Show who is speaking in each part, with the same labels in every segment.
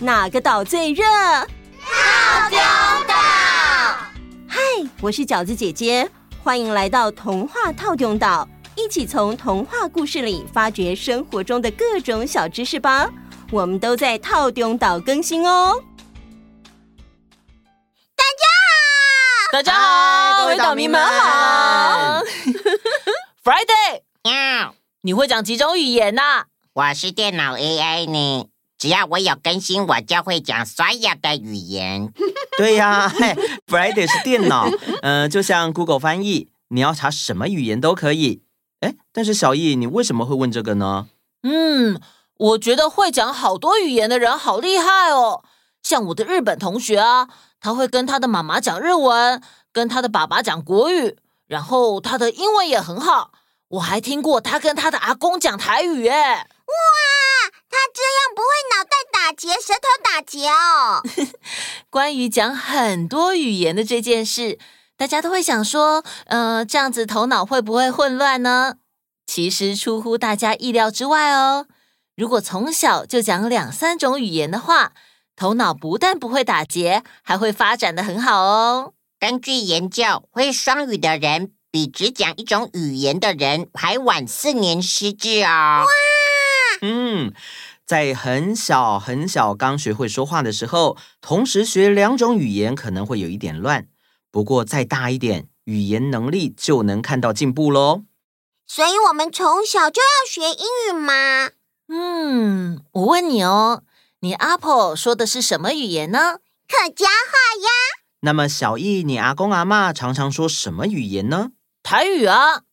Speaker 1: 哪个岛最热？
Speaker 2: 套丢岛。
Speaker 1: 嗨，我是饺子姐姐，欢迎来到童话套丢岛，一起从童话故事里发掘生活中的各种小知识吧。我们都在套丢岛更新哦。
Speaker 2: 大家好，
Speaker 3: 大家好，
Speaker 1: 各位岛民们好。
Speaker 3: Friday，
Speaker 4: 喵，
Speaker 3: 你会讲几种语言呢、啊？
Speaker 4: 我是电脑 AI 呢，只要我有更新，我就会讲所有的语言。
Speaker 5: 对呀，Friday 是电脑，嗯、呃，就像 Google 翻译，你要查什么语言都可以。哎，但是小艺，你为什么会问这个呢？
Speaker 3: 嗯，我觉得会讲好多语言的人好厉害哦，像我的日本同学啊，他会跟他的妈妈讲日文，跟他的爸爸讲国语。然后他的英文也很好，我还听过他跟他的阿公讲台语哎。
Speaker 2: 哇，打结哦。
Speaker 3: 关于讲很多语言的这件事，大家都会想说，呃，这样子头脑会不会混乱呢？其实出乎大家意料之外哦。如果从小就讲两三种语言的话，头脑不但不会打结，还会发展的很好哦。
Speaker 4: 根据研究，会双语的人比只讲一种语言的人还晚四年失智哦。哇！
Speaker 5: 嗯，在很小很小刚学会说话的时候，同时学两种语言可能会有一点乱。不过再大一点，语言能力就能看到进步喽。
Speaker 2: 所以我们从小就要学英语吗？
Speaker 3: 嗯，我问你哦，你阿婆说的是什么语言呢？
Speaker 2: 客家话呀。
Speaker 5: 那么小易，你阿公阿妈常常说什么语言呢？
Speaker 3: 台语啊。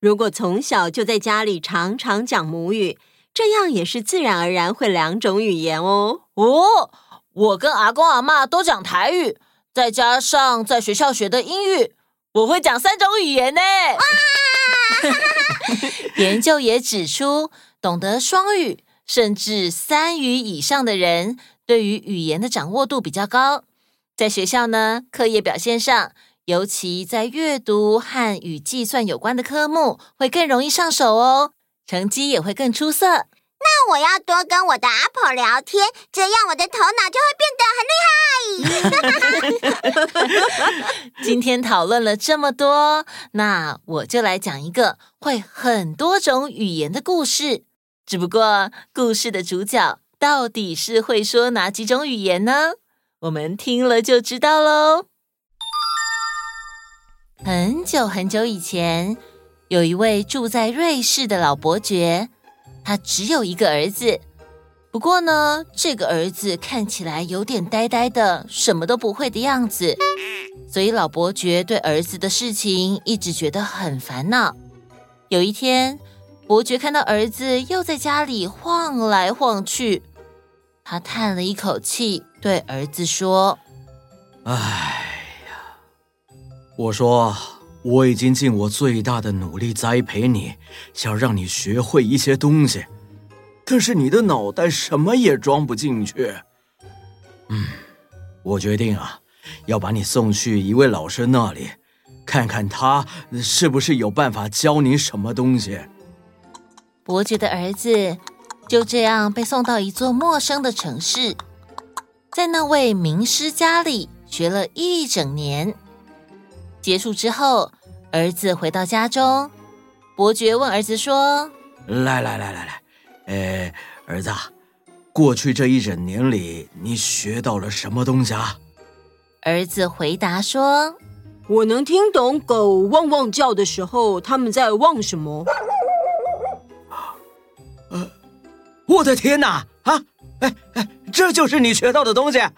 Speaker 1: 如果从小就在家里常常讲母语，这样也是自然而然会两种语言哦。
Speaker 3: 哦，我跟阿公阿妈都讲台语，再加上在学校学的英语，我会讲三种语言呢。哇！研究也指出，懂得双语甚至三语以上的人，对于语言的掌握度比较高。在学校呢，课业表现上，尤其在阅读和与计算有关的科目，会更容易上手哦，成绩也会更出色。
Speaker 2: 那我要多跟我的阿婆聊天，这样我的头脑就会变得很厉害。
Speaker 3: 今天讨论了这么多，那我就来讲一个会很多种语言的故事。只不过，故事的主角到底是会说哪几种语言呢？我们听了就知道喽。很久很久以前，有一位住在瑞士的老伯爵，他只有一个儿子。不过呢，这个儿子看起来有点呆呆的，什么都不会的样子。所以老伯爵对儿子的事情一直觉得很烦恼。有一天，伯爵看到儿子又在家里晃来晃去。他叹了一口气，对儿子说：“
Speaker 6: 哎呀，我说我已经尽我最大的努力栽培你，想让你学会一些东西，但是你的脑袋什么也装不进去。嗯，我决定啊，要把你送去一位老师那里，看看他是不是有办法教你什么东西。”
Speaker 3: 伯爵的儿子。就这样被送到一座陌生的城市，在那位名师家里学了一整年。结束之后，儿子回到家中，伯爵问儿子说：“
Speaker 6: 来来来来来，哎，儿子，过去这一整年里，你学到了什么东西啊？”
Speaker 3: 儿子回答说：“
Speaker 1: 我能听懂狗汪汪叫的时候，他们在汪什么。”
Speaker 6: 呃我的天哪！啊，哎哎，这就是你学到的东西。哎，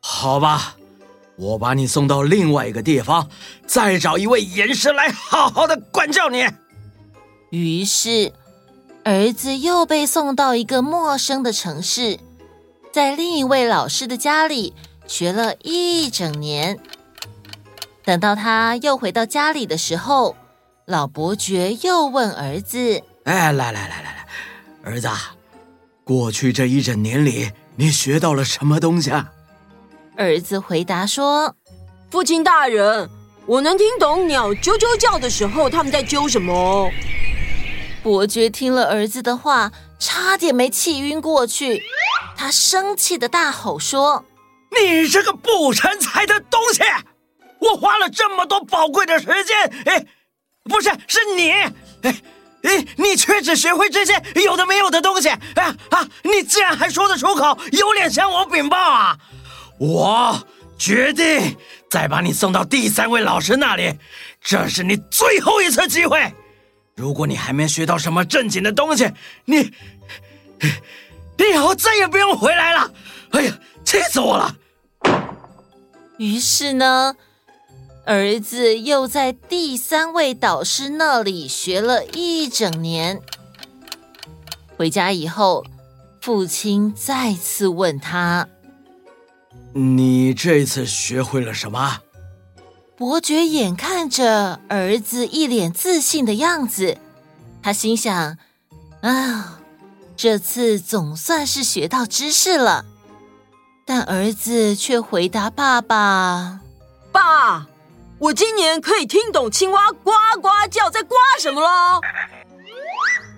Speaker 6: 好吧，我把你送到另外一个地方，再找一位严师来好好的管教你。
Speaker 3: 于是，儿子又被送到一个陌生的城市，在另一位老师的家里学了一整年。等到他又回到家里的时候，老伯爵又问儿子。
Speaker 6: 哎，来来来来来，儿子，过去这一整年里，你学到了什么东西啊？
Speaker 3: 儿子回答说：“
Speaker 1: 父亲大人，我能听懂鸟啾啾叫的时候，他们在啾什么。”
Speaker 3: 伯爵听了儿子的话，差点没气晕过去。他生气的大吼说：“
Speaker 6: 你这个不成才的东西！我花了这么多宝贵的时间，哎，不是，是你，哎，哎，你却只学会这些有的没有的东西，啊啊！你竟然还说得出口，有脸向我禀报啊！我决定再把你送到第三位老师那里，这是你最后一次机会。”如果你还没学到什么正经的东西，你，你以后再也不用回来了。哎呀，气死我了！
Speaker 3: 于是呢，儿子又在第三位导师那里学了一整年。回家以后，父亲再次问他：“
Speaker 6: 你这次学会了什么？”
Speaker 3: 伯爵眼看着儿子一脸自信的样子，他心想：“啊，这次总算是学到知识了。”但儿子却回答爸爸：“
Speaker 1: 爸，我今年可以听懂青蛙呱呱叫在呱什么了。”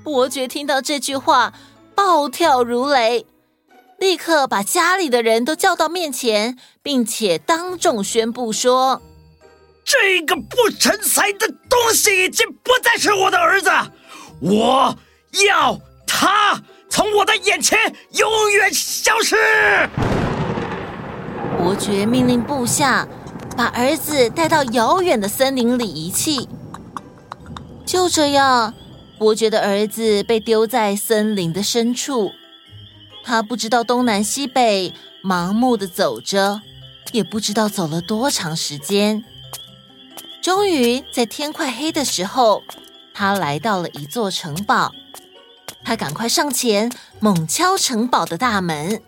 Speaker 3: 伯爵听到这句话，暴跳如雷，立刻把家里的人都叫到面前，并且当众宣布说。
Speaker 6: 这个不成才的东西已经不再是我的儿子，我要他从我的眼前永远消失。
Speaker 3: 伯爵命令部下把儿子带到遥远的森林里遗弃。就这样，伯爵的儿子被丢在森林的深处，他不知道东南西北，盲目的走着，也不知道走了多长时间。终于在天快黑的时候，他来到了一座城堡。他赶快上前，猛敲城堡的大门。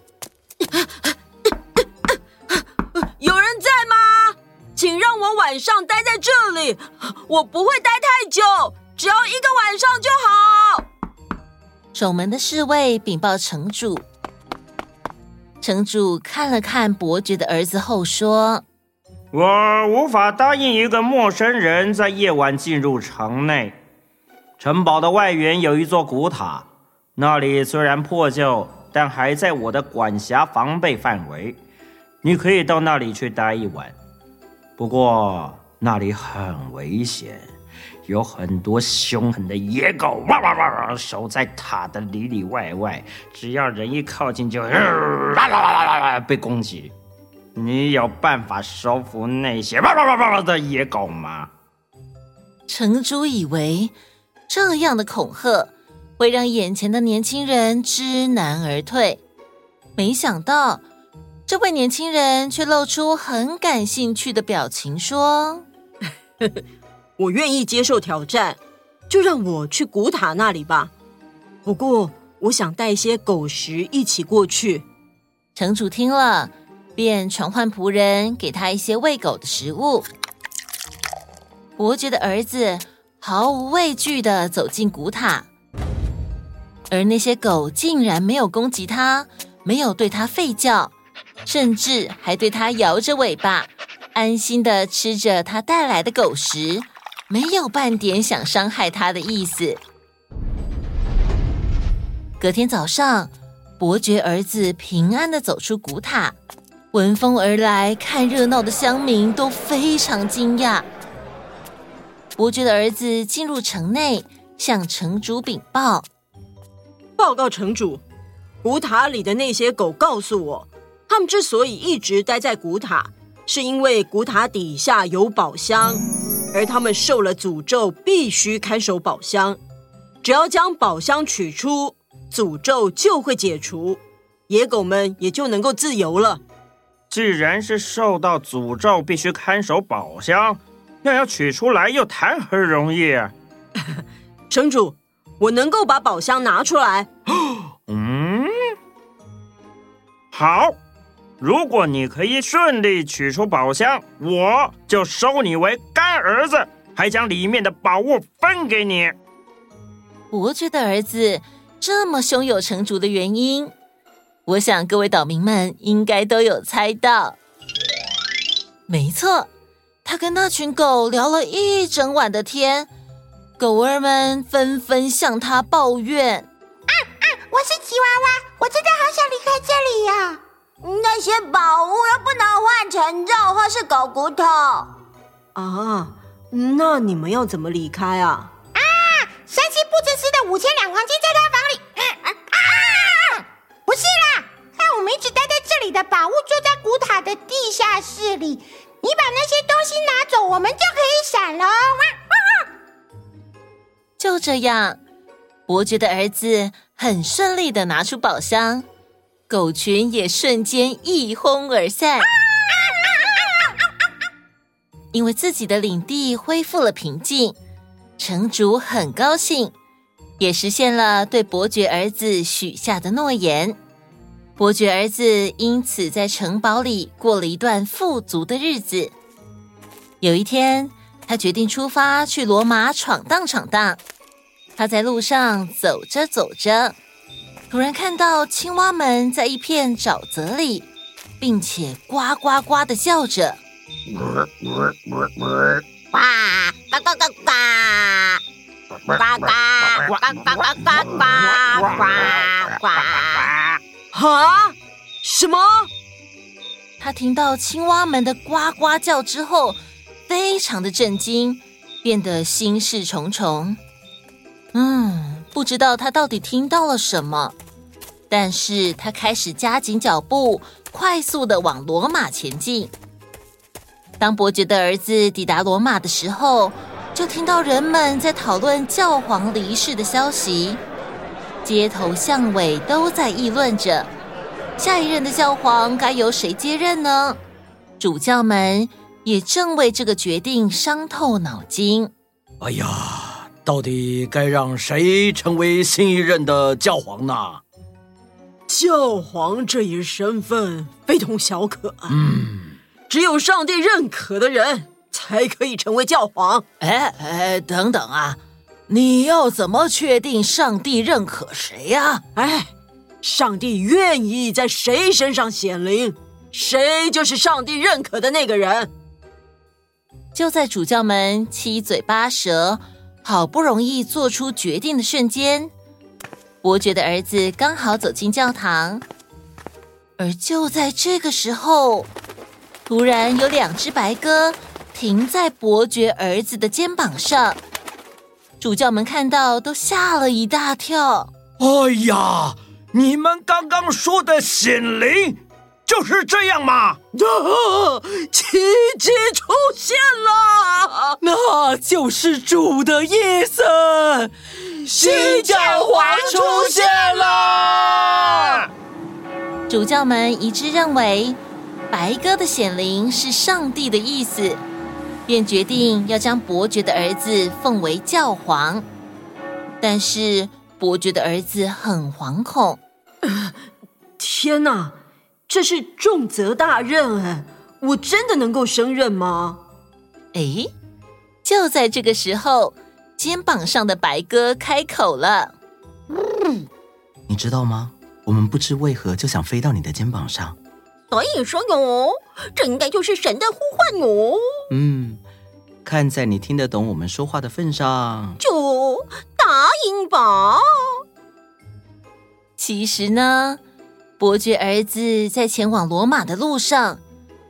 Speaker 1: 有人在吗？请让我晚上待在这里，我不会待太久，只要一个晚上就好。
Speaker 3: 守门的侍卫禀报城主。城主看了看伯爵的儿子后说。
Speaker 7: 我无法答应一个陌生人在夜晚进入城内。城堡的外缘有一座古塔，那里虽然破旧，但还在我的管辖防备范围。你可以到那里去待一晚，不过那里很危险，有很多凶狠的野狗哇哇哇哇守在塔的里里外外，只要人一靠近就哇哇哇哇被攻击。你有办法收服那些哇哇哇哇的野狗吗？
Speaker 3: 城主以为这样的恐吓会让眼前的年轻人知难而退，没想到这位年轻人却露出很感兴趣的表情，说：“
Speaker 1: 我愿意接受挑战，就让我去古塔那里吧。不过，我想带一些狗食一起过去。”
Speaker 3: 城主听了。便传唤仆人给他一些喂狗的食物。伯爵的儿子毫无畏惧地走进古塔，而那些狗竟然没有攻击他，没有对他吠叫，甚至还对他摇着尾巴，安心地吃着他带来的狗食，没有半点想伤害他的意思。隔天早上，伯爵儿子平安地走出古塔。闻风而来看热闹的乡民都非常惊讶。伯爵的儿子进入城内，向城主禀报：“
Speaker 1: 报告城主，古塔里的那些狗告诉我，他们之所以一直待在古塔，是因为古塔底下有宝箱，而他们受了诅咒，必须看守宝箱。只要将宝箱取出，诅咒就会解除，野狗们也就能够自由了。”
Speaker 7: 既然是受到诅咒，必须看守宝箱，那要取出来又谈何容易啊？
Speaker 1: 城主，我能够把宝箱拿出来。
Speaker 7: 嗯，好，如果你可以顺利取出宝箱，我就收你为干儿子，还将里面的宝物分给你。
Speaker 3: 伯爵的儿子这么胸有成竹的原因。我想各位岛民们应该都有猜到，没错，他跟那群狗聊了一整晚的天，狗儿们纷纷向他抱怨：“啊
Speaker 2: 啊！我是吉娃娃，我真的好想离开这里呀、啊！那些宝物又不能换成肉或是狗骨头
Speaker 1: 啊，那你们要怎么离开啊？
Speaker 2: 啊！山西布置师的五千两黄金在他房里。啊啊！不是啦，看我们一直待在这里的宝物，就在古塔的地下室里。你把那些东西拿走，我们就可以闪了。哇哇
Speaker 3: 就这样，伯爵的儿子很顺利的拿出宝箱，狗群也瞬间一哄而散。因为自己的领地恢复了平静，城主很高兴，也实现了对伯爵儿子许下的诺言。伯爵儿子因此在城堡里过了一段富足的日子。有一天，他决定出发去罗马闯荡闯荡。他在路上走着走着，突然看到青蛙们在一片沼泽里，并且呱呱呱的叫着。
Speaker 2: 呱呱呱呱呱呱呱呱呱呱呱呱！
Speaker 1: 哈？什么？
Speaker 3: 他听到青蛙们的呱呱叫之后，非常的震惊，变得心事重重。嗯，不知道他到底听到了什么，但是他开始加紧脚步，快速的往罗马前进。当伯爵的儿子抵达罗马的时候，就听到人们在讨论教皇离世的消息，街头巷尾都在议论着，下一任的教皇该由谁接任呢？主教们也正为这个决定伤透脑筋。
Speaker 6: 哎呀！到底该让谁成为新一任的教皇呢？
Speaker 1: 教皇这一身份非同小可，
Speaker 6: 嗯，
Speaker 1: 只有上帝认可的人才可以成为教皇。
Speaker 3: 哎哎，等等啊，你要怎么确定上帝认可谁呀？
Speaker 1: 哎，上帝愿意在谁身上显灵，谁就是上帝认可的那个人。
Speaker 3: 就在主教们七嘴八舌。好不容易做出决定的瞬间，伯爵的儿子刚好走进教堂，而就在这个时候，突然有两只白鸽停在伯爵儿子的肩膀上，主教们看到都吓了一大跳。
Speaker 6: 哎呀，你们刚刚说的显灵就是这样吗？啊，
Speaker 1: 奇迹出现了，
Speaker 3: 那就是主的意思。
Speaker 7: 新教皇出现了。
Speaker 3: 主教们一致认为，白鸽的显灵是上帝的意思，便决定要将伯爵的儿子奉为教皇。但是伯爵的儿子很惶恐。
Speaker 1: 呃，天哪！这是重责大任哎，我真的能够胜任吗？
Speaker 3: 哎，就在这个时候，肩膀上的白鸽开口了：“
Speaker 5: 嗯，你知道吗？我们不知为何就想飞到你的肩膀上。
Speaker 2: 所以说哟，这应该就是神的呼唤哟。
Speaker 5: 嗯，看在你听得懂我们说话的份上，
Speaker 2: 就答应吧。
Speaker 3: 其实呢。”伯爵儿子在前往罗马的路上，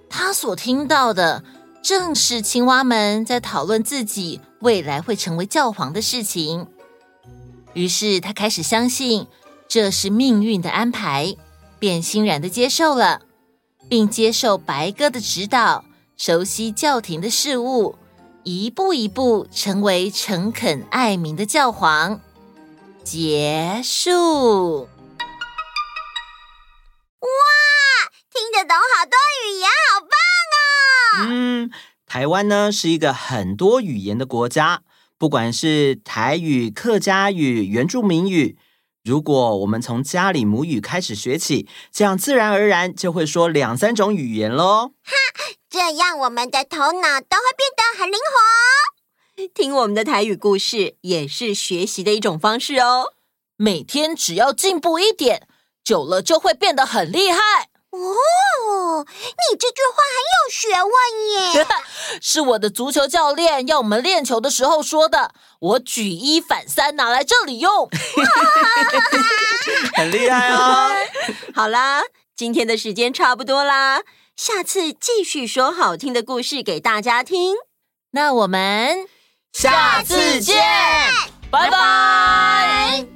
Speaker 3: 他所听到的正是青蛙们在讨论自己未来会成为教皇的事情。于是他开始相信这是命运的安排，便欣然的接受了，并接受白鸽的指导，熟悉教廷的事务，一步一步成为诚恳爱民的教皇。结束。
Speaker 2: 懂好多语言，好棒哦！
Speaker 5: 嗯，台湾呢是一个很多语言的国家，不管是台语、客家语、原住民语，如果我们从家里母语开始学起，这样自然而然就会说两三种语言喽。
Speaker 2: 哈，这样我们的头脑都会变得很灵活。
Speaker 1: 听我们的台语故事也是学习的一种方式哦。
Speaker 3: 每天只要进步一点，久了就会变得很厉害。
Speaker 2: 哦，你这句话很有学问耶！
Speaker 3: 是我的足球教练要我们练球的时候说的。我举一反三，拿来这里用，
Speaker 5: 很厉害哦。
Speaker 1: 好啦，今天的时间差不多啦，下次继续说好听的故事给大家听。
Speaker 3: 那我们
Speaker 5: 下次见，
Speaker 3: 拜拜。